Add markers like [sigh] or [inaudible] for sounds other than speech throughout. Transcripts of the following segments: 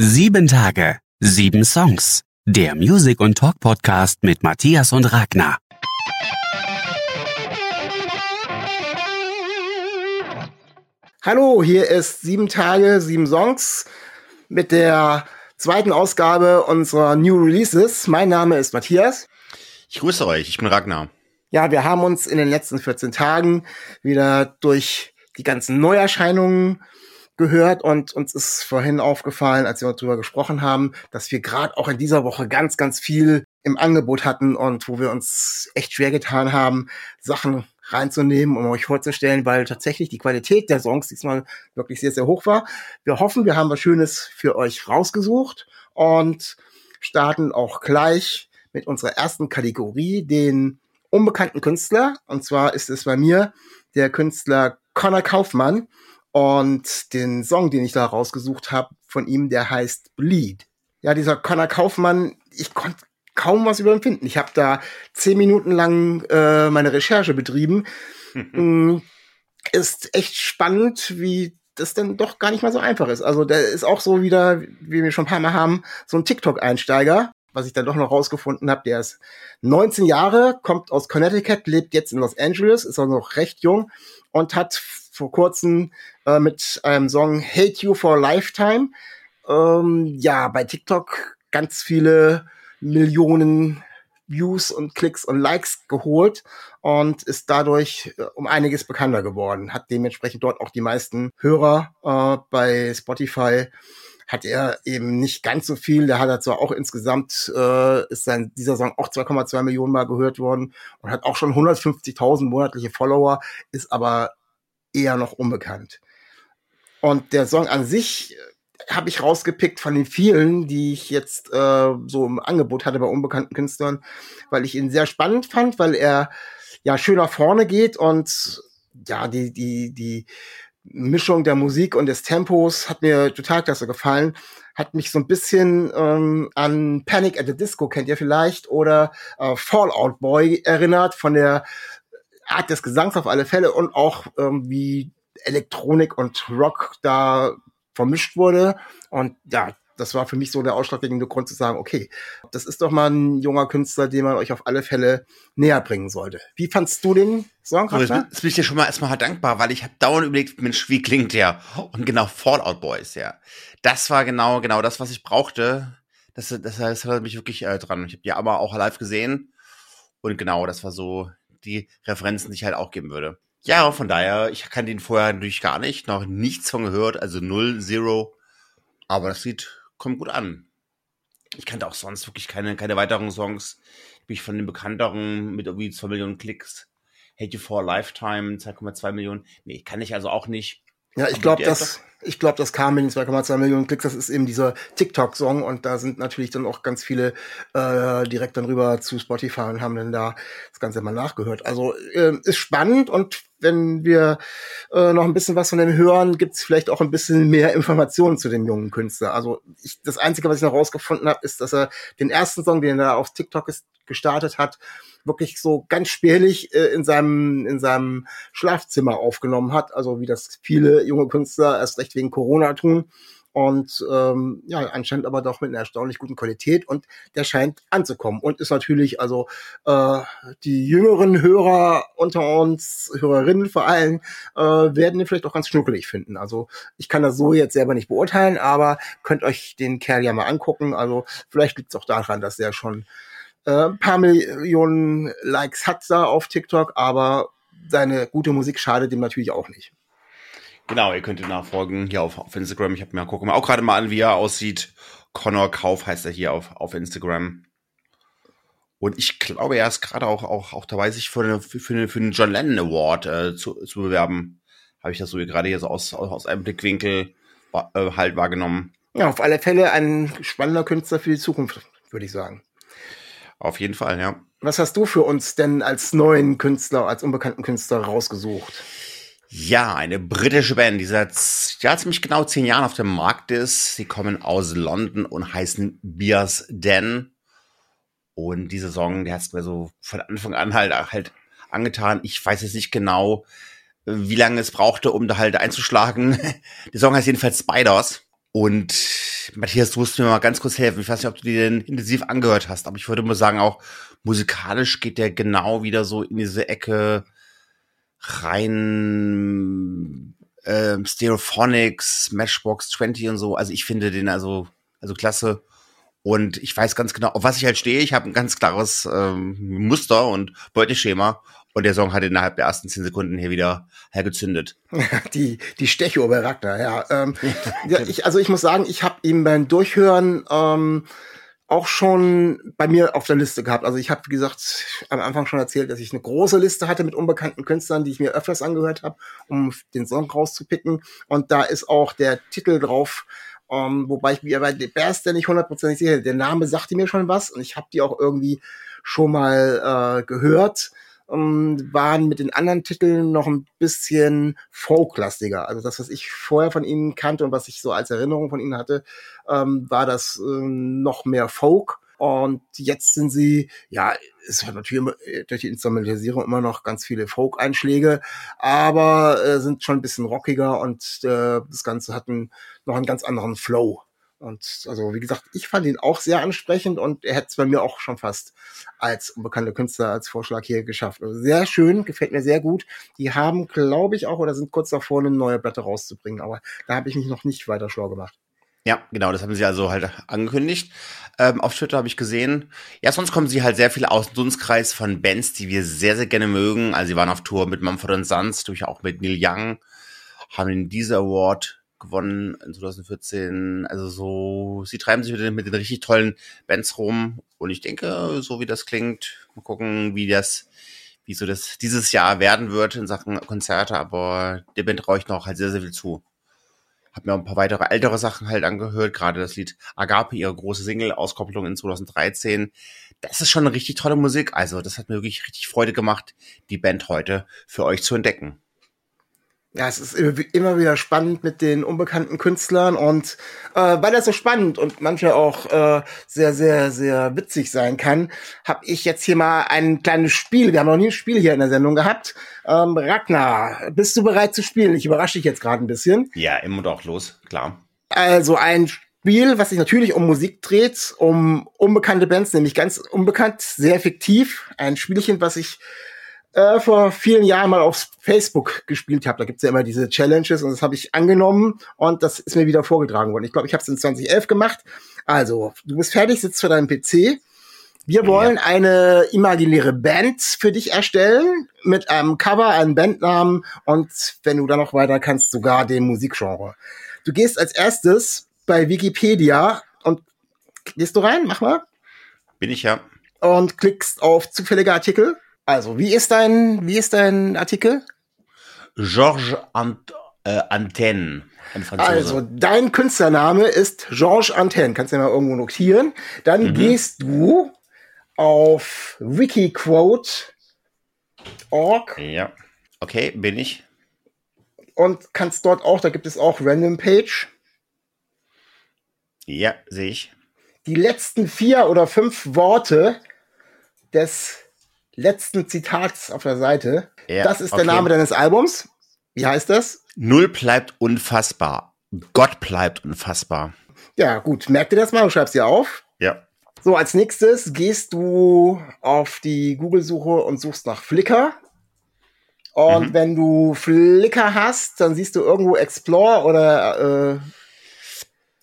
Sieben Tage, sieben Songs. Der Music- und Talk-Podcast mit Matthias und Ragnar. Hallo, hier ist Sieben Tage, sieben Songs mit der zweiten Ausgabe unserer New Releases. Mein Name ist Matthias. Ich grüße euch, ich bin Ragnar. Ja, wir haben uns in den letzten 14 Tagen wieder durch die ganzen Neuerscheinungen gehört und uns ist vorhin aufgefallen, als wir darüber gesprochen haben, dass wir gerade auch in dieser Woche ganz, ganz viel im Angebot hatten und wo wir uns echt schwer getan haben, Sachen reinzunehmen, um euch vorzustellen, weil tatsächlich die Qualität der Songs diesmal wirklich sehr, sehr hoch war. Wir hoffen, wir haben was Schönes für euch rausgesucht und starten auch gleich mit unserer ersten Kategorie, den unbekannten Künstler. Und zwar ist es bei mir der Künstler Connor Kaufmann. Und den Song, den ich da rausgesucht habe von ihm, der heißt Bleed. Ja, dieser Connor Kaufmann, ich konnte kaum was über ihn finden. Ich habe da zehn Minuten lang äh, meine Recherche betrieben. [laughs] mm, ist echt spannend, wie das dann doch gar nicht mal so einfach ist. Also der ist auch so wieder, wie wir schon ein paar Mal haben, so ein TikTok-Einsteiger, was ich dann doch noch rausgefunden habe. Der ist 19 Jahre, kommt aus Connecticut, lebt jetzt in Los Angeles, ist also noch recht jung und hat vor kurzem äh, mit einem Song Hate You for a Lifetime ähm, ja bei TikTok ganz viele Millionen Views und Klicks und Likes geholt und ist dadurch äh, um einiges bekannter geworden. Hat dementsprechend dort auch die meisten Hörer äh, bei Spotify. Hat er eben nicht ganz so viel. Der hat zwar auch insgesamt, äh, ist sein, dieser Song auch 2,2 Millionen Mal gehört worden und hat auch schon 150.000 monatliche Follower, ist aber eher noch unbekannt. Und der Song an sich äh, habe ich rausgepickt von den vielen, die ich jetzt äh, so im Angebot hatte bei unbekannten Künstlern, weil ich ihn sehr spannend fand, weil er ja schön nach vorne geht und ja, die, die, die Mischung der Musik und des Tempos hat mir total klasse gefallen. Hat mich so ein bisschen ähm, an Panic at the Disco, kennt ihr vielleicht, oder äh, Fallout Boy erinnert, von der Art des Gesangs auf alle Fälle und auch ähm, wie Elektronik und Rock da vermischt wurde. Und ja, das war für mich so der ausschlaggebende Grund zu sagen, okay, das ist doch mal ein junger Künstler, den man euch auf alle Fälle näher bringen sollte. Wie fandst du den Song? So, jetzt, jetzt bin ich dir schon mal erstmal dankbar, weil ich habe dauernd überlegt, Mensch, wie klingt der? Und genau Fallout Boys, ja. Das war genau, genau das, was ich brauchte. Das, das, das hat mich wirklich äh, dran. Ich habe die aber auch live gesehen. Und genau, das war so die Referenzen, die ich halt auch geben würde. Ja, von daher, ich kann den vorher natürlich gar nicht, noch nichts von gehört, also null, zero. Aber das Lied kommt gut an. Ich kannte auch sonst wirklich keine, keine weiteren Songs. Bin ich von den bekannteren mit irgendwie 2 Millionen Klicks. Hate You for a Lifetime, 2,2 Millionen. Nee, kann ich also auch nicht. Ja, ich glaube, das, ich glaube, das kam in 2,2 Millionen Klicks. Das ist eben dieser TikTok-Song und da sind natürlich dann auch ganz viele äh, direkt dann rüber zu Spotify und haben dann da das Ganze mal nachgehört. Also äh, ist spannend und wenn wir äh, noch ein bisschen was von dem hören, gibt's vielleicht auch ein bisschen mehr Informationen zu dem jungen Künstler. Also ich, das Einzige, was ich noch rausgefunden habe, ist, dass er den ersten Song, den er auf TikTok ist, gestartet hat, wirklich so ganz spärlich äh, in seinem in seinem Schlafzimmer aufgenommen hat, also wie das viele junge Künstler erst recht wegen Corona tun. Und ähm, ja anscheinend aber doch mit einer erstaunlich guten Qualität. Und der scheint anzukommen. Und ist natürlich also äh, die jüngeren Hörer unter uns Hörerinnen vor allem äh, werden den vielleicht auch ganz schnuckelig finden. Also ich kann das so jetzt selber nicht beurteilen aber könnt euch den Kerl ja mal angucken. Also vielleicht liegt es auch daran dass er schon äh, ein paar Millionen Likes hat da auf TikTok aber seine gute Musik schadet ihm natürlich auch nicht Genau, ihr könnt ihn nachfolgen hier auf, auf Instagram. Ich habe mir gucken auch gerade mal an, wie er aussieht. Connor Kauf heißt er hier auf, auf Instagram. Und ich glaube, er ist gerade auch, auch, auch dabei, sich für, eine, für, eine, für einen John Lennon Award äh, zu, zu bewerben. Habe ich das so gerade hier so aus, aus einem Blickwinkel äh, halt wahrgenommen. Ja, auf alle Fälle ein spannender Künstler für die Zukunft, würde ich sagen. Auf jeden Fall, ja. Was hast du für uns denn als neuen Künstler, als unbekannten Künstler rausgesucht? Ja, eine britische Band, die seit ja, ziemlich genau zehn Jahren auf dem Markt ist. Sie kommen aus London und heißen Beers Den. Und dieser Song, der hat es mir so von Anfang an halt, halt angetan. Ich weiß jetzt nicht genau, wie lange es brauchte, um da halt einzuschlagen. [laughs] Der Song heißt jedenfalls Spiders. Und Matthias, du musst mir mal ganz kurz helfen. Ich weiß nicht, ob du den intensiv angehört hast, aber ich würde mal sagen, auch musikalisch geht der genau wieder so in diese Ecke rein ähm, Stereophonics, Matchbox 20 und so. Also ich finde den also, also klasse. Und ich weiß ganz genau, auf was ich halt stehe. Ich habe ein ganz klares ähm, Muster und Beuteschema. Und der Song hat innerhalb der ersten zehn Sekunden hier wieder hergezündet. [laughs] die, die Stecho bei Ragnar, ja. Ähm, ja ich, also ich muss sagen, ich habe ihn beim Durchhören ähm, auch schon bei mir auf der Liste gehabt. Also ich habe, wie gesagt, am Anfang schon erzählt, dass ich eine große Liste hatte mit unbekannten Künstlern, die ich mir öfters angehört habe, um den Song rauszupicken. Und da ist auch der Titel drauf, um, wobei ich mir bei The Bears der nicht hundertprozentig sicher. Der Name sagte mir schon was und ich habe die auch irgendwie schon mal äh, gehört ähm, waren mit den anderen Titeln noch ein bisschen folklastiger. Also das, was ich vorher von ihnen kannte und was ich so als Erinnerung von ihnen hatte, ähm, war das äh, noch mehr Folk. Und jetzt sind sie, ja, es hat natürlich durch die Instrumentalisierung immer noch ganz viele Folk-Einschläge, aber äh, sind schon ein bisschen rockiger und äh, das Ganze hat einen, noch einen ganz anderen Flow. Und also, wie gesagt, ich fand ihn auch sehr ansprechend und er hätte es bei mir auch schon fast als unbekannte Künstler als Vorschlag hier geschafft. Also sehr schön, gefällt mir sehr gut. Die haben, glaube ich, auch oder sind kurz davor, eine neue Platte rauszubringen, aber da habe ich mich noch nicht weiter schlau gemacht. Ja, genau, das haben sie also halt angekündigt. Ähm, auf Twitter habe ich gesehen. Ja, sonst kommen sie halt sehr viel aus dem Dunstkreis von Bands, die wir sehr, sehr gerne mögen. Also sie waren auf Tour mit Mumford Sons, durch auch mit Neil Young, haben den dieser Award gewonnen in 2014. Also so, sie treiben sich mit den, mit den richtig tollen Bands rum. Und ich denke, so wie das klingt, mal gucken, wie das, wie so das dieses Jahr werden wird in Sachen Konzerte. Aber der Band traue ich noch halt sehr, sehr viel zu. Hab mir auch ein paar weitere ältere Sachen halt angehört, gerade das Lied Agape, ihre große Single-Auskopplung in 2013. Das ist schon eine richtig tolle Musik. Also, das hat mir wirklich richtig Freude gemacht, die Band heute für euch zu entdecken ja, es ist immer wieder spannend mit den unbekannten Künstlern und äh, weil das so spannend und manche auch äh, sehr, sehr, sehr witzig sein kann, habe ich jetzt hier mal ein kleines Spiel. Wir haben noch nie ein Spiel hier in der Sendung gehabt. Ähm, Ragnar, bist du bereit zu spielen? Ich überrasche dich jetzt gerade ein bisschen. Ja, immer doch los, klar. Also ein Spiel, was sich natürlich um Musik dreht, um unbekannte Bands, nämlich ganz unbekannt, sehr fiktiv. Ein Spielchen, was ich äh, vor vielen Jahren mal auf Facebook gespielt habe. Da gibt's ja immer diese Challenges und das habe ich angenommen und das ist mir wieder vorgetragen worden. Ich glaube, ich habe es in 2011 gemacht. Also, du bist fertig, sitzt vor deinem PC. Wir wollen ja. eine imaginäre Band für dich erstellen mit einem Cover, einem Bandnamen und wenn du dann noch weiter kannst, sogar dem Musikgenre. Du gehst als erstes bei Wikipedia und gehst du rein, mach mal. Bin ich ja. Und klickst auf zufällige Artikel also, wie ist dein, wie ist dein Artikel? Georges Ant äh, Antenne. Also, dein Künstlername ist Georges Antenne. Kannst du ja mal irgendwo notieren. Dann mhm. gehst du auf wikiquote.org. Ja. Okay, bin ich. Und kannst dort auch, da gibt es auch Random Page. Ja, sehe ich. Die letzten vier oder fünf Worte des letzten Zitats auf der Seite. Ja, das ist okay. der Name deines Albums. Wie heißt das? Null bleibt unfassbar. Gott bleibt unfassbar. Ja, gut. Merk dir das mal und schreib's dir auf. Ja. So, als nächstes gehst du auf die Google-Suche und suchst nach Flickr. Und mhm. wenn du Flickr hast, dann siehst du irgendwo Explore oder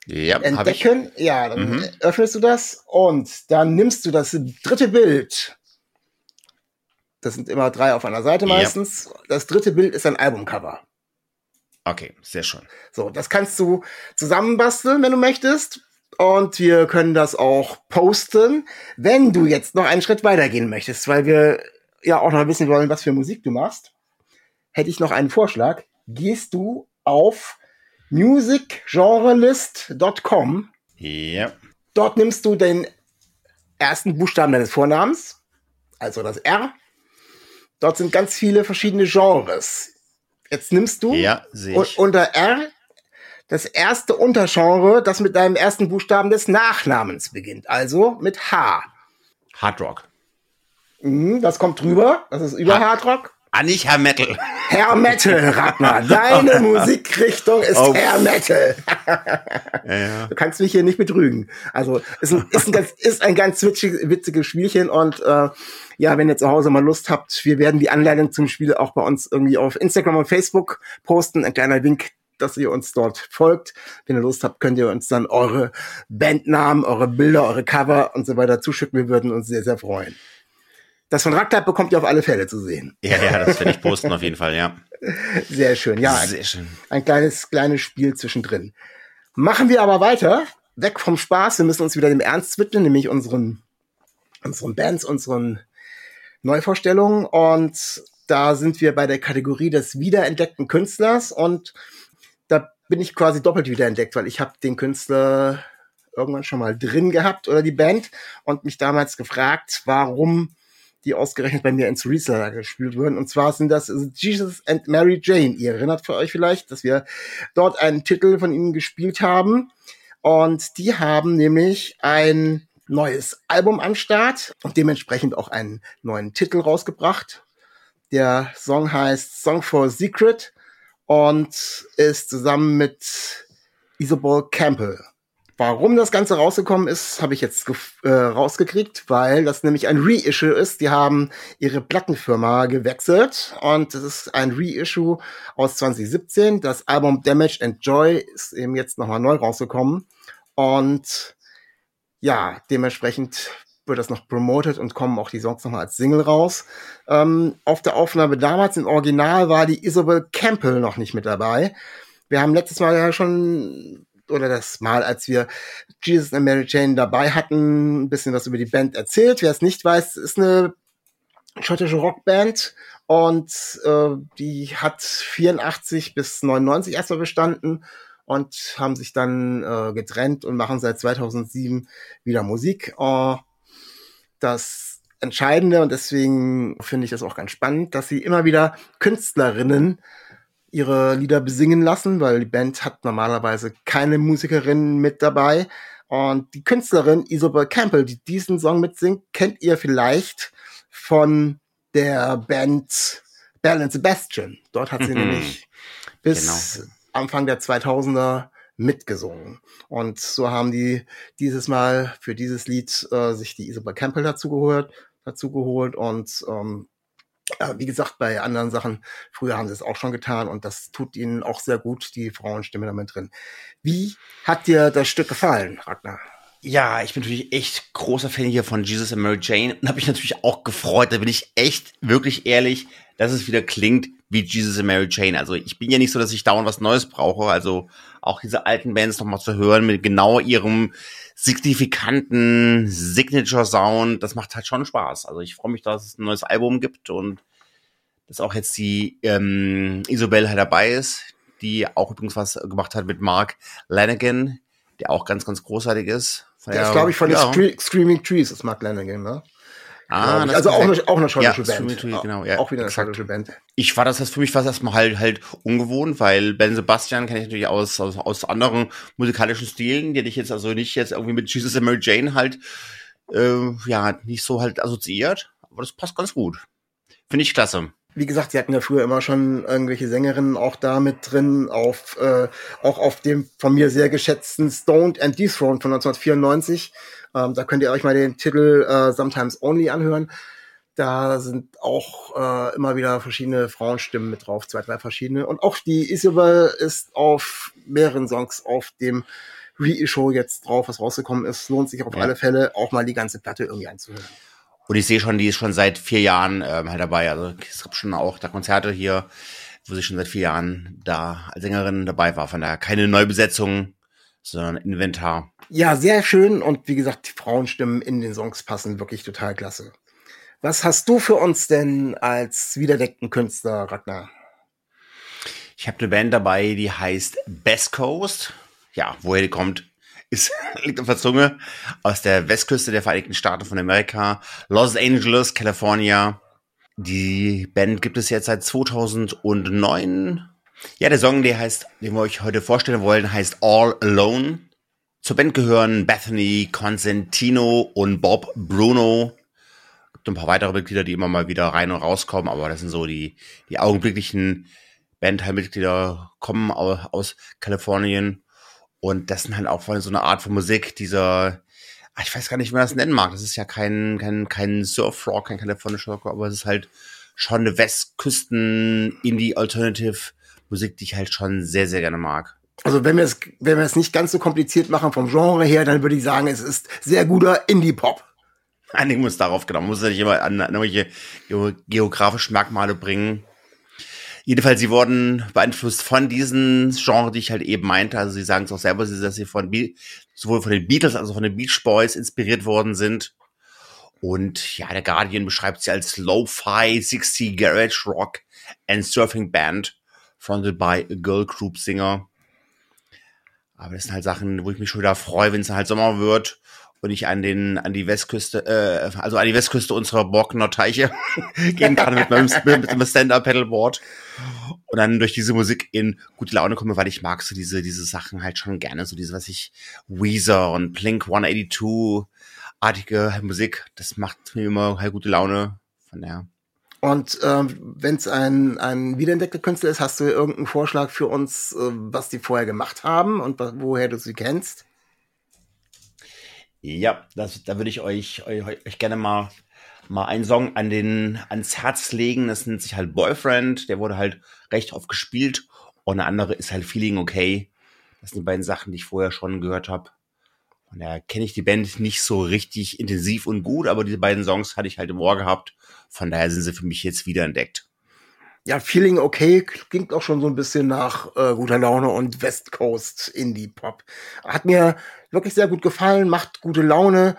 äh, ja, Entdecken. Ja, dann mhm. öffnest du das und dann nimmst du das dritte Bild das sind immer drei auf einer Seite meistens. Ja. Das dritte Bild ist ein Albumcover. Okay, sehr schön. So, das kannst du zusammenbasteln, wenn du möchtest. Und wir können das auch posten, wenn du jetzt noch einen Schritt weitergehen möchtest, weil wir ja auch noch wissen wollen, was für Musik du machst. Hätte ich noch einen Vorschlag. Gehst du auf musicgenrelist.com. Ja. Dort nimmst du den ersten Buchstaben deines Vornamens, also das R, Dort sind ganz viele verschiedene Genres. Jetzt nimmst du ja, unter R das erste Untergenre, das mit deinem ersten Buchstaben des Nachnamens beginnt. Also mit H. Hard Rock. Mhm, das kommt drüber. Das ist über ha Hard Rock. Ah, nicht Hair Metal. Herr Metal, Ragnar. Deine [laughs] Musikrichtung ist oh. Herr Metal. [laughs] ja, ja. Du kannst mich hier nicht betrügen. Also ist ein, ist ein, ganz, ist ein ganz witzig, witziges Spielchen und äh, ja, wenn ihr zu Hause mal Lust habt, wir werden die Anleitung zum Spiel auch bei uns irgendwie auf Instagram und Facebook posten. Ein kleiner Wink dass ihr uns dort folgt. Wenn ihr Lust habt, könnt ihr uns dann eure Bandnamen, eure Bilder, eure Cover und so weiter zuschicken. Wir würden uns sehr, sehr freuen. Das von Ragnar bekommt ihr auf alle Fälle zu sehen. Ja, ja, das werde ich posten auf jeden Fall, ja. Sehr schön, ja. Sehr schön. Ein kleines, kleines Spiel zwischendrin. Machen wir aber weiter. Weg vom Spaß. Wir müssen uns wieder dem Ernst widmen, nämlich unseren, unseren Bands, unseren Neuvorstellungen. Und da sind wir bei der Kategorie des wiederentdeckten Künstlers. Und da bin ich quasi doppelt wiederentdeckt, weil ich habe den Künstler irgendwann schon mal drin gehabt oder die Band und mich damals gefragt, warum die ausgerechnet bei mir ins Reseller gespielt wurden. Und zwar sind das Jesus and Mary Jane. Ihr erinnert für euch vielleicht, dass wir dort einen Titel von ihnen gespielt haben. Und die haben nämlich ein neues Album am Start und dementsprechend auch einen neuen Titel rausgebracht. Der Song heißt Song for Secret und ist zusammen mit Isabel Campbell Warum das Ganze rausgekommen ist, habe ich jetzt äh, rausgekriegt, weil das nämlich ein Reissue ist. Die haben ihre Plattenfirma gewechselt und es ist ein Reissue aus 2017. Das Album Damage and Joy ist eben jetzt nochmal neu rausgekommen und ja, dementsprechend wird das noch promoted und kommen auch die Songs nochmal als Single raus. Ähm, auf der Aufnahme damals im Original war die Isabel Campbell noch nicht mit dabei. Wir haben letztes Mal ja schon oder das Mal, als wir Jesus and Mary Jane dabei hatten, ein bisschen was über die Band erzählt. Wer es nicht weiß, ist eine schottische Rockband und äh, die hat 84 bis 99 erstmal bestanden und haben sich dann äh, getrennt und machen seit 2007 wieder Musik. Äh, das Entscheidende und deswegen finde ich das auch ganz spannend, dass sie immer wieder Künstlerinnen ihre Lieder besingen lassen, weil die Band hat normalerweise keine Musikerin mit dabei. Und die Künstlerin Isabel Campbell, die diesen Song mitsingt, kennt ihr vielleicht von der Band Bell and Sebastian. Dort hat sie mhm. nämlich bis genau. Anfang der 2000er mitgesungen. Und so haben die dieses Mal für dieses Lied äh, sich die Isabel Campbell dazu geholt, dazu geholt und ähm, äh, wie gesagt, bei anderen Sachen, früher haben sie es auch schon getan und das tut ihnen auch sehr gut, die Frauenstimme damit drin. Wie hat dir das Stück gefallen, Ragnar? Ja, ich bin natürlich echt großer Fan hier von Jesus and Mary Jane und habe mich natürlich auch gefreut. Da bin ich echt wirklich ehrlich, dass es wieder klingt wie Jesus and Mary Jane. Also ich bin ja nicht so, dass ich dauernd was Neues brauche. Also auch diese alten Bands nochmal zu hören mit genau ihrem signifikanten Signature Sound, das macht halt schon Spaß. Also ich freue mich, dass es ein neues Album gibt und dass auch jetzt die ähm, Isobel halt dabei ist, die auch übrigens was gemacht hat mit Mark Lanigan, der auch ganz, ganz großartig ist. Der ist, glaube ich, von ja. den Screaming Trees, ist Mark Lanigan, ne? Ah, also auch eine, auch eine schottische ja, Band. Tree, genau, ja, auch wieder eine exakt. schottische Band. Ich war das jetzt für mich was erstmal halt halt ungewohnt, weil Ben Sebastian kenne ich natürlich aus, aus, aus anderen musikalischen Stilen, die ich jetzt also nicht jetzt irgendwie mit Jesus and Mary Jane halt äh, ja nicht so halt assoziiert, aber das passt ganz gut. Finde ich klasse wie gesagt, sie hatten ja früher immer schon irgendwelche Sängerinnen auch da mit drin, auf, äh, auch auf dem von mir sehr geschätzten Stoned and Dethroned von 1994. Ähm, da könnt ihr euch mal den Titel äh, Sometimes Only anhören. Da sind auch äh, immer wieder verschiedene Frauenstimmen mit drauf, zwei, drei verschiedene. Und auch die Isabel ist auf mehreren Songs auf dem Reissue jetzt drauf, was rausgekommen ist. Lohnt sich auf ja. alle Fälle, auch mal die ganze Platte irgendwie einzuhören. Und ich sehe schon, die ist schon seit vier Jahren ähm, halt dabei. Also es gab schon auch da Konzerte hier, wo sie schon seit vier Jahren da als Sängerin dabei war. Von daher keine Neubesetzung, sondern Inventar. Ja, sehr schön. Und wie gesagt, die Frauenstimmen in den Songs passen wirklich total klasse. Was hast du für uns denn als wiederdeckten Künstler, Ragnar? Ich habe eine Band dabei, die heißt Best Coast. Ja, woher die kommt, ist, [laughs] liegt auf der Zunge, aus der Westküste der Vereinigten Staaten von Amerika, Los Angeles, California. Die Band gibt es jetzt seit 2009. Ja, der Song, der heißt, den wir euch heute vorstellen wollen, heißt All Alone. Zur Band gehören Bethany, Constantino und Bob Bruno. ein paar weitere Mitglieder, die immer mal wieder rein und rauskommen, aber das sind so die, die augenblicklichen Bandteilmitglieder kommen aus Kalifornien. Und das sind halt auch vor allem so eine Art von Musik, dieser, ah, ich weiß gar nicht, wie man das nennen mag. Das ist ja kein, kein, kein Surf-Rock, kein kalifornischer Rock, aber es ist halt schon eine Westküsten-Indie-Alternative-Musik, die ich halt schon sehr, sehr gerne mag. Also wenn wir es, wenn wir es nicht ganz so kompliziert machen vom Genre her, dann würde ich sagen, es ist sehr guter Indie-Pop. Einigen muss darauf genau, muss ja nicht immer an irgendwelche geografischen Merkmale bringen. Jedenfalls, sie wurden beeinflusst von diesen Genre, die ich halt eben meinte. Also sie sagen es auch selber, dass sie von sowohl von den Beatles als auch von den Beach Boys inspiriert worden sind. Und ja, der Guardian beschreibt sie als Lo-Fi 60 Garage Rock and Surfing Band, fronted by a Girl Group Singer. Aber das sind halt Sachen, wo ich mich schon wieder freue, wenn es halt Sommer wird und ich an den an die Westküste, äh, also an die Westküste unserer Borkener Teiche [laughs] gehen kann mit meinem, mit dem Stand-Up-Pedalboard und dann durch diese Musik in gute Laune komme, weil ich mag so diese diese Sachen halt schon gerne, so diese was ich Weezer und Blink 182 artige Musik, das macht mir immer halt gute Laune. Von der und ähm, wenn es ein, ein wiederentdeckter Künstler ist, hast du irgendeinen Vorschlag für uns, äh, was die vorher gemacht haben und woher du sie kennst? Ja, das, da würde ich euch, euch, euch gerne mal, mal einen Song an den, ans Herz legen. Das nennt sich halt Boyfriend. Der wurde halt recht oft gespielt. Und eine andere ist halt Feeling Okay. Das sind die beiden Sachen, die ich vorher schon gehört habe. Und da kenne ich die Band nicht so richtig intensiv und gut, aber diese beiden Songs hatte ich halt im Ohr gehabt. Von daher sind sie für mich jetzt wiederentdeckt. Ja, Feeling Okay klingt auch schon so ein bisschen nach äh, guter Laune und West Coast Indie Pop. Hat mir wirklich sehr gut gefallen, macht gute Laune,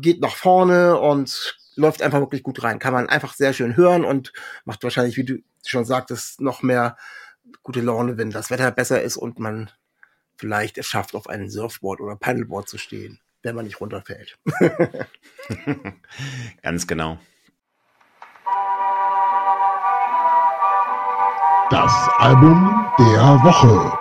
geht nach vorne und läuft einfach wirklich gut rein. Kann man einfach sehr schön hören und macht wahrscheinlich, wie du schon sagtest, noch mehr gute Laune, wenn das Wetter besser ist und man vielleicht es schafft, auf einem Surfboard oder Paddleboard zu stehen, wenn man nicht runterfällt. [laughs] Ganz genau. Das Album der Woche.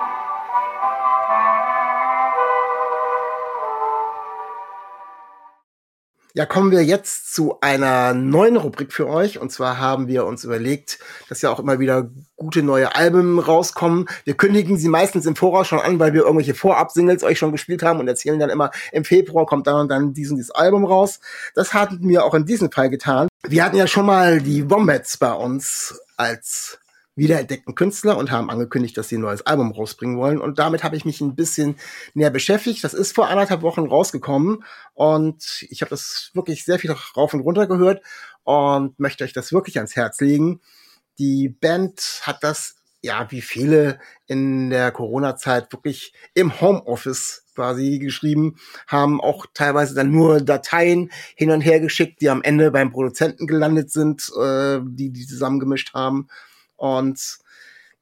Ja, kommen wir jetzt zu einer neuen Rubrik für euch. Und zwar haben wir uns überlegt, dass ja auch immer wieder gute neue Alben rauskommen. Wir kündigen sie meistens im Voraus schon an, weil wir irgendwelche Vorab-Singles euch schon gespielt haben und erzählen dann immer, im Februar kommt dann und dann diesen dieses Album raus. Das hatten wir auch in diesem Fall getan. Wir hatten ja schon mal die Wombats bei uns als wiederentdeckten Künstler und haben angekündigt, dass sie ein neues Album rausbringen wollen. Und damit habe ich mich ein bisschen näher beschäftigt. Das ist vor anderthalb Wochen rausgekommen und ich habe das wirklich sehr viel rauf und runter gehört und möchte euch das wirklich ans Herz legen. Die Band hat das, ja, wie viele in der Corona-Zeit wirklich im Homeoffice quasi geschrieben, haben auch teilweise dann nur Dateien hin und her geschickt, die am Ende beim Produzenten gelandet sind, äh, die die zusammengemischt haben. Und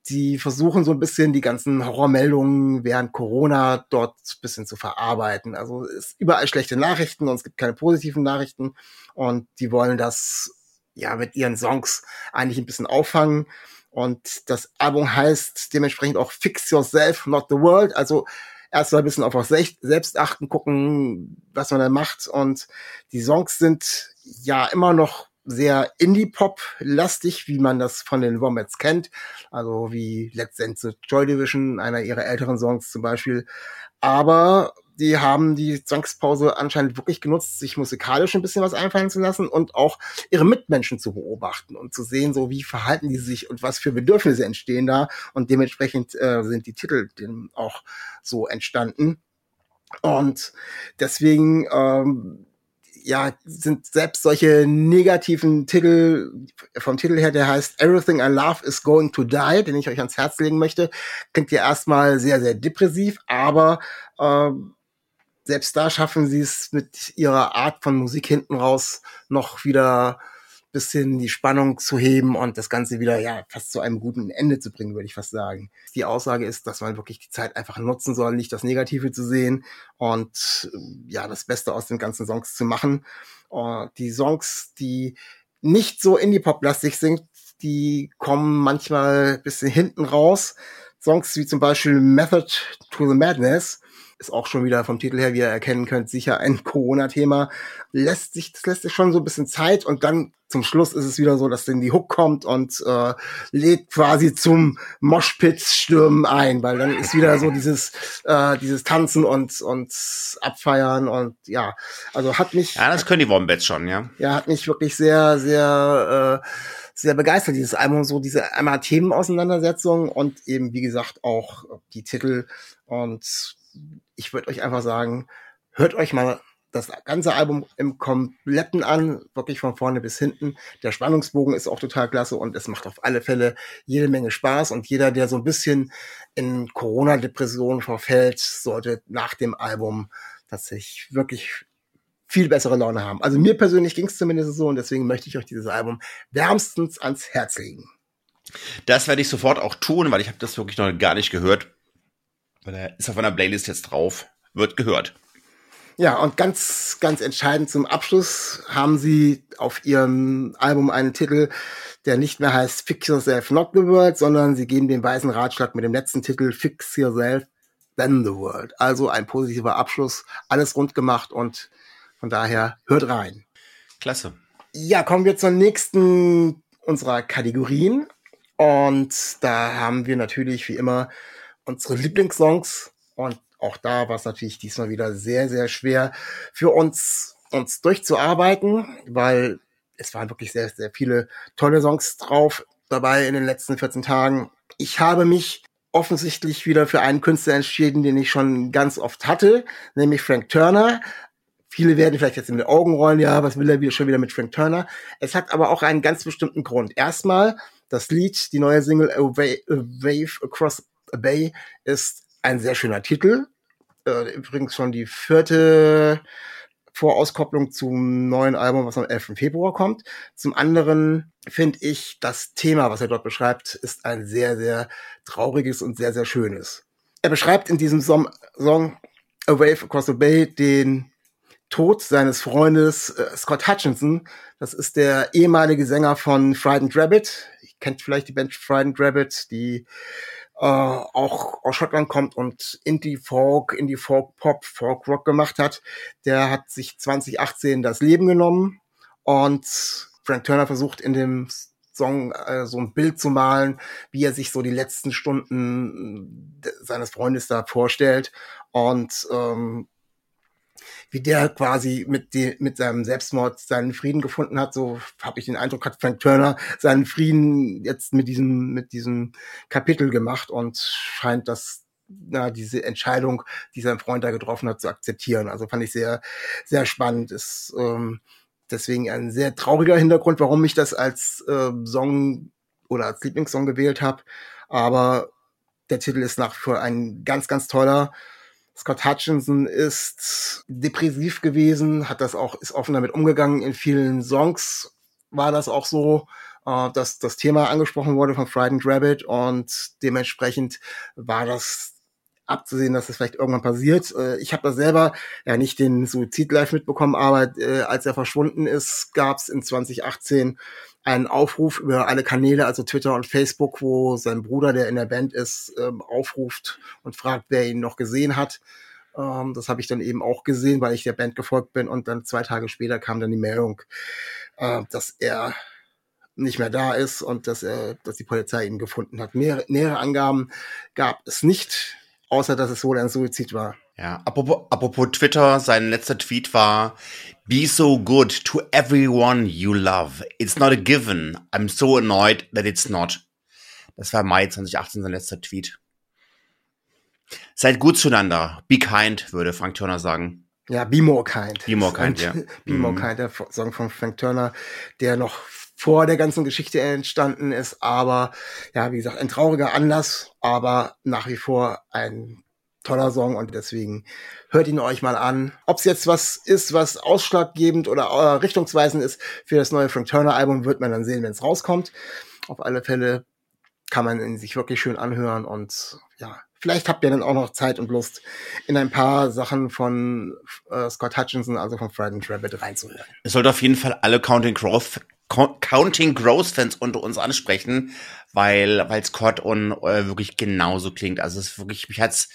die versuchen so ein bisschen die ganzen Horrormeldungen während Corona dort ein bisschen zu verarbeiten. Also es ist überall schlechte Nachrichten und es gibt keine positiven Nachrichten und die wollen das ja mit ihren Songs eigentlich ein bisschen auffangen. Und das Album heißt dementsprechend auch Fix Yourself, Not the World. Also erst mal ein bisschen auf auch selbst achten, gucken, was man da macht. Und die Songs sind ja immer noch sehr Indie-Pop-lastig, wie man das von den Wombats kennt. Also wie Let's Dance Joy Division, einer ihrer älteren Songs zum Beispiel. Aber die haben die Zwangspause anscheinend wirklich genutzt, sich musikalisch ein bisschen was einfallen zu lassen und auch ihre Mitmenschen zu beobachten und zu sehen, so wie verhalten die sich und was für Bedürfnisse entstehen da. Und dementsprechend äh, sind die Titel auch so entstanden. Und deswegen ähm, ja, sind selbst solche negativen Titel, vom Titel her, der heißt Everything I Love is Going to Die, den ich euch ans Herz legen möchte, klingt ja erstmal sehr, sehr depressiv, aber äh, selbst da schaffen sie es mit ihrer Art von Musik hinten raus noch wieder bisschen die Spannung zu heben und das Ganze wieder ja fast zu einem guten Ende zu bringen, würde ich fast sagen. Die Aussage ist, dass man wirklich die Zeit einfach nutzen soll, nicht das Negative zu sehen und ja das Beste aus den ganzen Songs zu machen. Und die Songs, die nicht so Indie-Pop-lastig sind, die kommen manchmal bisschen hinten raus. Songs wie zum Beispiel Method to the Madness, ist auch schon wieder vom Titel her, wie ihr erkennen könnt, sicher ein [laughs] Corona-Thema. Lässt sich, das lässt sich schon so ein bisschen Zeit und dann zum Schluss ist es wieder so, dass dann die Hook kommt und äh, lädt quasi zum Moshpit-Stürmen ein, weil dann ist wieder so dieses äh, dieses Tanzen und und Abfeiern und ja, also hat mich Ja, das können die Wombats schon, ja. ja hat mich wirklich sehr sehr äh, sehr begeistert dieses Album so diese einmal Themenauseinandersetzung und eben wie gesagt auch die Titel und ich würde euch einfach sagen, hört euch mal das ganze Album im Kompletten an, wirklich von vorne bis hinten. Der Spannungsbogen ist auch total klasse und es macht auf alle Fälle jede Menge Spaß. Und jeder, der so ein bisschen in Corona-Depression verfällt, sollte nach dem Album tatsächlich wirklich viel bessere Laune haben. Also mir persönlich ging es zumindest so und deswegen möchte ich euch dieses Album wärmstens ans Herz legen. Das werde ich sofort auch tun, weil ich habe das wirklich noch gar nicht gehört. Weil er ist auf einer Playlist jetzt drauf, wird gehört. Ja, und ganz, ganz entscheidend zum Abschluss haben sie auf ihrem Album einen Titel, der nicht mehr heißt Fix Yourself Not the World, sondern sie geben den weisen Ratschlag mit dem letzten Titel Fix Yourself Then the World. Also ein positiver Abschluss, alles rund gemacht und von daher hört rein. Klasse. Ja, kommen wir zur nächsten unserer Kategorien. Und da haben wir natürlich wie immer unsere Lieblingssongs und auch da war es natürlich diesmal wieder sehr, sehr schwer für uns, uns durchzuarbeiten, weil es waren wirklich sehr, sehr viele tolle Songs drauf dabei in den letzten 14 Tagen. Ich habe mich offensichtlich wieder für einen Künstler entschieden, den ich schon ganz oft hatte, nämlich Frank Turner. Viele werden vielleicht jetzt in die Augen rollen, ja, was will er wieder schon wieder mit Frank Turner? Es hat aber auch einen ganz bestimmten Grund. Erstmal, das Lied, die neue Single A Wave Across Bay ist ein sehr schöner Titel. Äh, übrigens schon die vierte Vorauskopplung zum neuen Album, was am 11. Februar kommt. Zum anderen finde ich, das Thema, was er dort beschreibt, ist ein sehr, sehr trauriges und sehr, sehr schönes. Er beschreibt in diesem Song, Song A Wave Across the Bay den Tod seines Freundes äh, Scott Hutchinson. Das ist der ehemalige Sänger von Frightened Rabbit. Ihr kennt vielleicht die Band Frightened Rabbit, die äh, auch aus Schottland kommt und Indie Folk, Indie Folk Pop, Folk Rock gemacht hat. Der hat sich 2018 das Leben genommen und Frank Turner versucht in dem Song äh, so ein Bild zu malen, wie er sich so die letzten Stunden seines Freundes da vorstellt und ähm, wie der quasi mit, die, mit seinem Selbstmord seinen Frieden gefunden hat. So habe ich den Eindruck, hat Frank Turner seinen Frieden jetzt mit diesem, mit diesem Kapitel gemacht und scheint das na, diese Entscheidung, die sein Freund da getroffen hat, zu akzeptieren. Also fand ich sehr, sehr spannend. Ist ähm, deswegen ein sehr trauriger Hintergrund, warum ich das als äh, Song oder als Lieblingssong gewählt habe. Aber der Titel ist nach vor ein ganz, ganz toller. Scott Hutchinson ist depressiv gewesen, hat das auch, ist offen damit umgegangen. In vielen Songs war das auch so, äh, dass das Thema angesprochen wurde von Frightened Rabbit und dementsprechend war das abzusehen, dass das vielleicht irgendwann passiert. Äh, ich habe da selber ja nicht den Suizid live mitbekommen, aber äh, als er verschwunden ist, gab es in 2018 einen Aufruf über alle Kanäle, also Twitter und Facebook, wo sein Bruder, der in der Band ist, ähm, aufruft und fragt, wer ihn noch gesehen hat. Ähm, das habe ich dann eben auch gesehen, weil ich der Band gefolgt bin und dann zwei Tage später kam dann die Meldung, äh, dass er nicht mehr da ist und dass er, dass die Polizei ihn gefunden hat. Nähere, nähere Angaben gab es nicht, außer dass es wohl ein Suizid war. Ja, apropos, apropos Twitter, sein letzter Tweet war, Be so good to everyone you love. It's not a given. I'm so annoyed that it's not. Das war Mai 2018 sein letzter Tweet. Seid gut zueinander. Be kind, würde Frank Turner sagen. Ja, Be More Kind. Be More Kind, [laughs] ja. Be More Mhm. Kind, der Song von Frank Turner, der noch vor der ganzen Geschichte entstanden ist, aber ja, wie gesagt, ein trauriger Anlass, aber nach wie vor ein toller Song und deswegen hört ihn euch mal an. Ob es jetzt was ist, was ausschlaggebend oder äh, richtungsweisend ist für das neue Frank Turner Album, wird man dann sehen, wenn es rauskommt. Auf alle Fälle kann man ihn sich wirklich schön anhören und ja, vielleicht habt ihr dann auch noch Zeit und Lust, in ein paar Sachen von äh, Scott Hutchinson, also von Frightened Rabbit, reinzuhören. Es sollte auf jeden Fall alle Counting Crows, Counting Crows Fans unter uns ansprechen, weil weil Scott und äh, wirklich genauso klingt. Also es ist wirklich mich hat's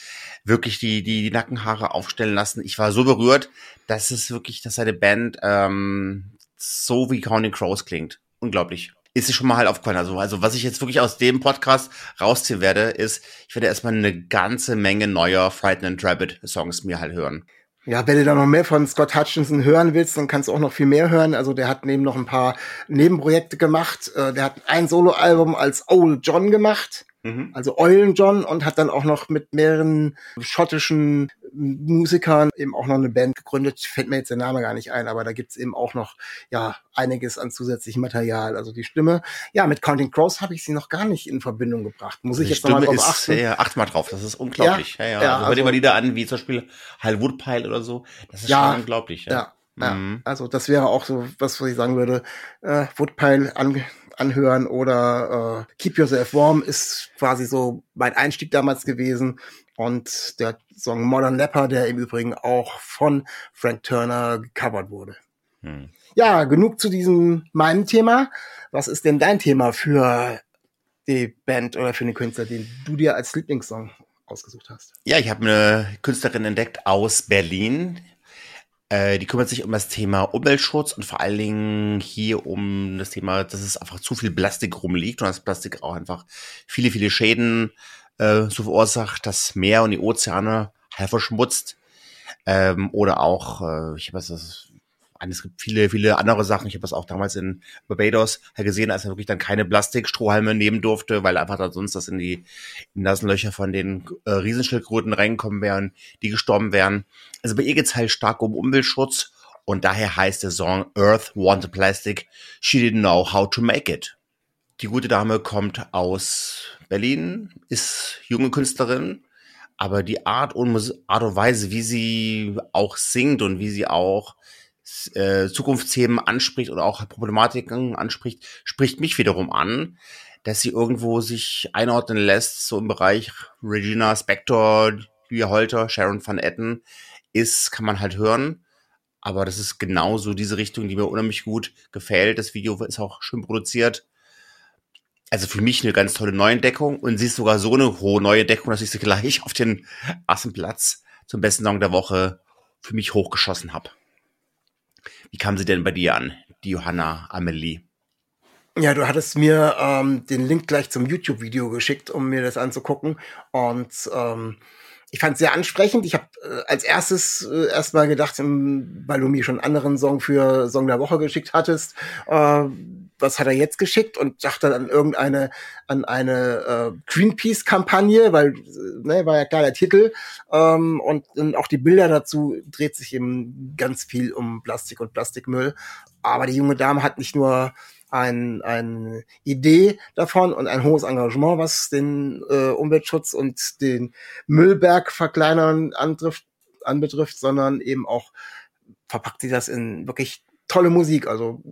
wirklich die die die Nackenhaare aufstellen lassen. Ich war so berührt, dass es wirklich, dass seine Band ähm, so wie Counting Crows klingt. Unglaublich. Ist es schon mal halt aufgefallen. Also, also was ich jetzt wirklich aus dem Podcast rausziehen werde, ist, ich werde erstmal eine ganze Menge neuer Frightened Rabbit Songs mir halt hören. Ja, wenn du da noch mehr von Scott Hutchinson hören willst, dann kannst du auch noch viel mehr hören. Also der hat neben noch ein paar Nebenprojekte gemacht. Äh, der hat ein Soloalbum als Old John gemacht. Mhm. Also Eulen John und hat dann auch noch mit mehreren schottischen Musikern eben auch noch eine Band gegründet. Fällt mir jetzt der Name gar nicht ein, aber da gibt's eben auch noch ja einiges an zusätzlichem Material. Also die Stimme, ja, mit Counting Crows habe ich sie noch gar nicht in Verbindung gebracht. Muss ich die jetzt nochmal drauf ist, achten? Ja, acht mal drauf, das ist unglaublich. Ja, ja, ja. ja also, also, Lieder an, wie zum Beispiel Hal Woodpile oder so. Das ist ja, schon unglaublich. Ja. ja. Ja, mhm. also das wäre auch so was, was ich sagen würde. Äh, Woodpile an, anhören oder äh, Keep Yourself Warm ist quasi so mein Einstieg damals gewesen. Und der Song Modern Leper, der im Übrigen auch von Frank Turner gecovert wurde. Mhm. Ja, genug zu diesem meinem Thema. Was ist denn dein Thema für die Band oder für den Künstler, den du dir als Lieblingssong ausgesucht hast? Ja, ich habe eine Künstlerin entdeckt aus Berlin, die kümmert sich um das Thema Umweltschutz und vor allen Dingen hier um das Thema, dass es einfach zu viel Plastik rumliegt und das Plastik auch einfach viele, viele Schäden äh, so verursacht, das Meer und die Ozeane verschmutzt. Ähm, oder auch, äh, ich habe das, es gibt viele, viele andere Sachen. Ich habe das auch damals in Barbados halt gesehen, als er wirklich dann keine Plastikstrohhalme nehmen durfte, weil einfach da sonst das in die Nasenlöcher von den äh, Riesenschildkröten reinkommen wären, die gestorben wären. Also bei ihr geht's halt stark um Umweltschutz und daher heißt der Song Earth Wanted Plastic, She Didn't Know How to Make It. Die gute Dame kommt aus Berlin, ist junge Künstlerin, aber die Art und, Art und Weise, wie sie auch singt und wie sie auch äh, Zukunftsthemen anspricht oder auch Problematiken anspricht, spricht mich wiederum an, dass sie irgendwo sich einordnen lässt, so im Bereich Regina Spector, Julia Holter, Sharon Van Etten, ist, kann man halt hören. Aber das ist genauso diese Richtung, die mir unheimlich gut gefällt. Das Video ist auch schön produziert. Also für mich eine ganz tolle Neuentdeckung und sie ist sogar so eine hohe Neuentdeckung, dass ich sie gleich [laughs] auf den ersten Platz zum besten Song der Woche für mich hochgeschossen habe. Wie kam sie denn bei dir an, die Johanna Amelie? Ja, du hattest mir ähm, den Link gleich zum YouTube-Video geschickt, um mir das anzugucken. Und ähm, ich fand es sehr ansprechend. Ich habe äh, als erstes äh, erstmal gedacht, ähm, weil du mir schon einen anderen Song für Song der Woche geschickt hattest, äh, was hat er jetzt geschickt und dachte an irgendeine an eine äh, Greenpeace-Kampagne, weil äh, ne, war ja klar der Titel ähm, und, und auch die Bilder dazu dreht sich eben ganz viel um Plastik und Plastikmüll. Aber die junge Dame hat nicht nur ein, eine Idee davon und ein hohes Engagement, was den äh, Umweltschutz und den Müllberg verkleinern antrifft, anbetrifft, sondern eben auch verpackt sie das in wirklich tolle Musik. Also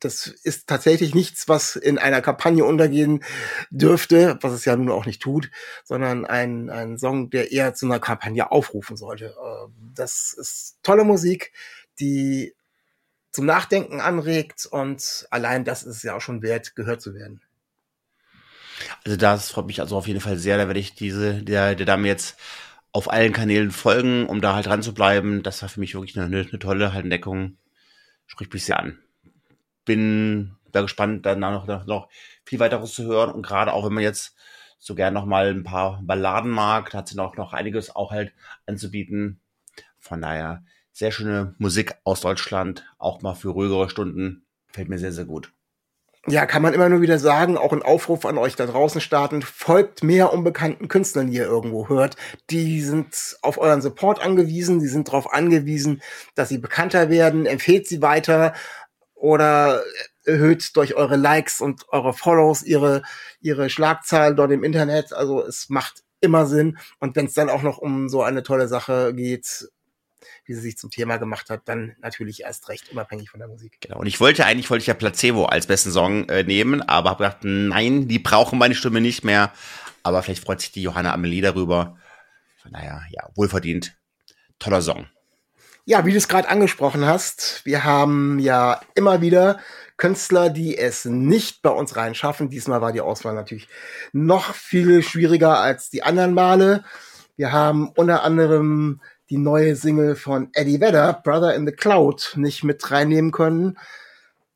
das ist tatsächlich nichts, was in einer Kampagne untergehen dürfte, was es ja nun auch nicht tut, sondern ein, ein Song, der eher zu einer Kampagne aufrufen sollte. Äh, das ist tolle Musik, die zum Nachdenken anregt und allein das ist ja auch schon wert, gehört zu werden. Also das freut mich also auf jeden Fall sehr. Da werde ich diese, der, der Dame jetzt auf allen Kanälen folgen, um da halt dran zu bleiben. Das war für mich wirklich eine, eine tolle Entdeckung. Spricht mich sehr an. Bin da gespannt, dann noch, noch, viel weiteres zu hören. Und gerade auch, wenn man jetzt so gern noch mal ein paar Balladen mag, hat sie noch, noch einiges auch halt anzubieten. Von daher sehr schöne Musik aus Deutschland, auch mal für ruhigere Stunden. Fällt mir sehr, sehr gut. Ja, kann man immer nur wieder sagen, auch ein Aufruf an euch da draußen starten, folgt mehr unbekannten Künstlern, die ihr irgendwo hört. Die sind auf euren Support angewiesen, die sind darauf angewiesen, dass sie bekannter werden, empfehlt sie weiter oder erhöht durch eure Likes und eure Follows ihre, ihre Schlagzahlen dort im Internet. Also es macht immer Sinn. Und wenn es dann auch noch um so eine tolle Sache geht, wie sie sich zum Thema gemacht hat, dann natürlich erst recht, unabhängig von der Musik. Genau. Und ich wollte eigentlich, wollte ich ja Placebo als besten Song äh, nehmen, aber habe gedacht, nein, die brauchen meine Stimme nicht mehr. Aber vielleicht freut sich die Johanna Amelie darüber. Von daher, ja, wohlverdient. Toller Song. Ja, wie du es gerade angesprochen hast, wir haben ja immer wieder Künstler, die es nicht bei uns reinschaffen. Diesmal war die Auswahl natürlich noch viel schwieriger als die anderen Male. Wir haben unter anderem die neue Single von Eddie Vedder, Brother in the Cloud, nicht mit reinnehmen können,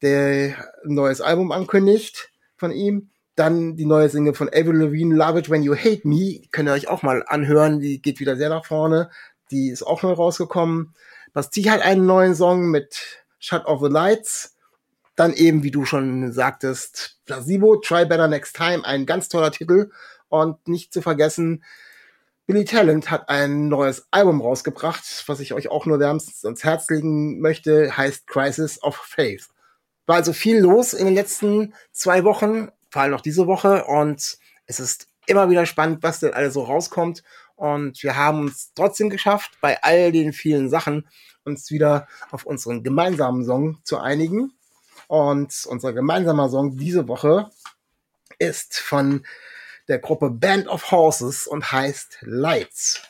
der ein neues Album ankündigt von ihm. Dann die neue Single von Avril Lavigne, Love It When You Hate Me, könnt ihr euch auch mal anhören, die geht wieder sehr nach vorne. Die ist auch neu rausgekommen. Bastille hat einen neuen Song mit Shut Off the Lights. Dann eben, wie du schon sagtest, Placebo, Try Better Next Time, ein ganz toller Titel. Und nicht zu vergessen, Billy Talent hat ein neues Album rausgebracht, was ich euch auch nur wärmstens ans Herz legen möchte, heißt Crisis of Faith. War also viel los in den letzten zwei Wochen, vor allem noch diese Woche, und es ist immer wieder spannend, was denn alles so rauskommt. Und wir haben uns trotzdem geschafft, bei all den vielen Sachen uns wieder auf unseren gemeinsamen Song zu einigen. Und unser gemeinsamer Song diese Woche ist von der Gruppe Band of Horses und heißt Lights.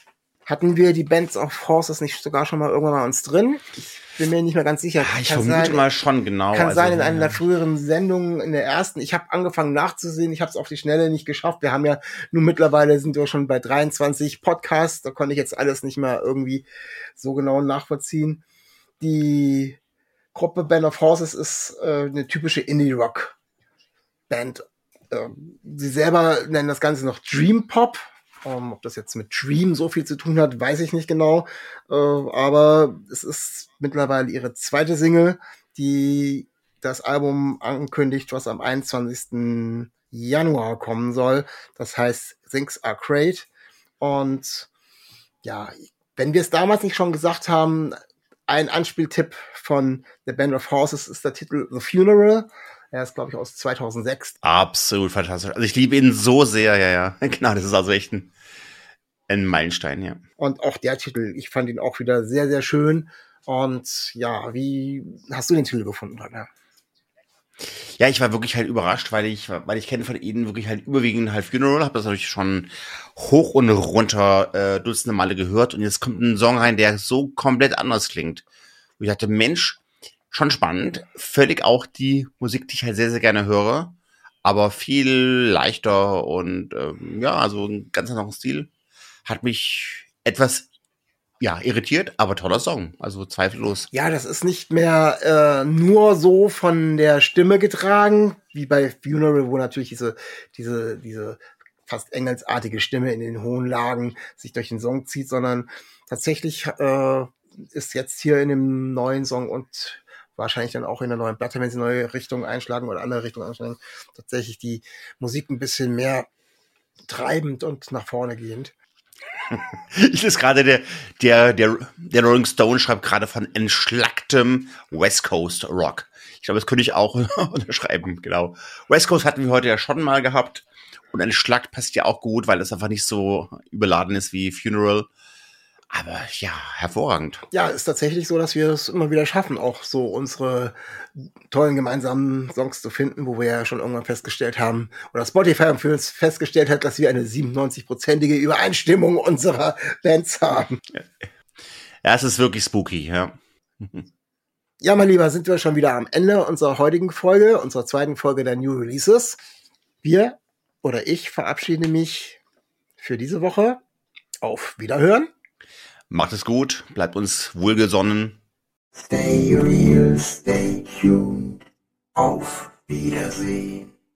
Hatten wir die Bands of Horses nicht sogar schon mal irgendwann mal uns drin? Ich bin mir nicht mehr ganz sicher. Ah, ich kann vermute sein, mal schon genau. Kann also, sein in einer der früheren Sendungen, in der ersten. Ich habe angefangen nachzusehen. Ich habe es auf die Schnelle nicht geschafft. Wir haben ja nun mittlerweile sind wir schon bei 23 Podcasts. Da konnte ich jetzt alles nicht mehr irgendwie so genau nachvollziehen. Die Gruppe Band of Horses ist äh, eine typische Indie-Rock-Band. Ähm, sie selber nennen das Ganze noch Dream Pop. Um, ob das jetzt mit Dream so viel zu tun hat, weiß ich nicht genau. Uh, aber es ist mittlerweile ihre zweite Single, die das Album ankündigt, was am 21. Januar kommen soll. Das heißt Things Are Great. Und ja, wenn wir es damals nicht schon gesagt haben, ein Anspieltipp von The Band of Horses ist der Titel The Funeral. Er ist, glaube ich, aus 2006. Absolut fantastisch. Also ich liebe ihn so sehr, ja, ja. [laughs] Genau, das ist also echt ein, ein Meilenstein, ja. Und auch der Titel, ich fand ihn auch wieder sehr, sehr schön. Und ja, wie hast du den Titel gefunden, Holger? Ja, ich war wirklich halt überrascht, weil ich, weil ich kenne von ihnen wirklich halt überwiegend halt Funeral, habe das natürlich schon hoch und runter äh, dutzende Male gehört und jetzt kommt ein Song rein, der so komplett anders klingt. Und ich dachte, Mensch, schon spannend. Völlig auch die Musik, die ich halt sehr, sehr gerne höre. Aber viel leichter und ähm, ja, also ein ganz anderer Stil. Hat mich etwas ja, irritiert, aber toller Song. Also zweifellos. Ja, das ist nicht mehr äh, nur so von der Stimme getragen, wie bei Funeral, wo natürlich diese, diese, diese fast engelsartige Stimme in den hohen Lagen sich durch den Song zieht, sondern tatsächlich äh, ist jetzt hier in dem neuen Song und wahrscheinlich dann auch in der neuen Platte, wenn sie neue Richtungen einschlagen oder andere Richtungen einschlagen, tatsächlich die Musik ein bisschen mehr treibend und nach vorne gehend. Ich [laughs] ist gerade der, der, der, der Rolling Stone schreibt gerade von entschlacktem West Coast Rock. Ich glaube, das könnte ich auch [laughs] unterschreiben, genau. West Coast hatten wir heute ja schon mal gehabt. Und entschlackt passt ja auch gut, weil es einfach nicht so überladen ist wie Funeral. Aber ja, hervorragend. Ja, ist tatsächlich so, dass wir es immer wieder schaffen, auch so unsere tollen gemeinsamen Songs zu finden, wo wir ja schon irgendwann festgestellt haben, oder Spotify für uns festgestellt hat, dass wir eine 97-prozentige Übereinstimmung unserer Bands haben. Ja, es ist wirklich spooky, ja. [laughs] Ja, mein Lieber, sind wir schon wieder am Ende unserer heutigen Folge, unserer zweiten Folge der New Releases. Wir oder ich verabschiede mich für diese Woche. Auf Wiederhören. Macht es gut, bleibt uns wohlgesonnen. Stay real, stay tuned. Auf Wiedersehen.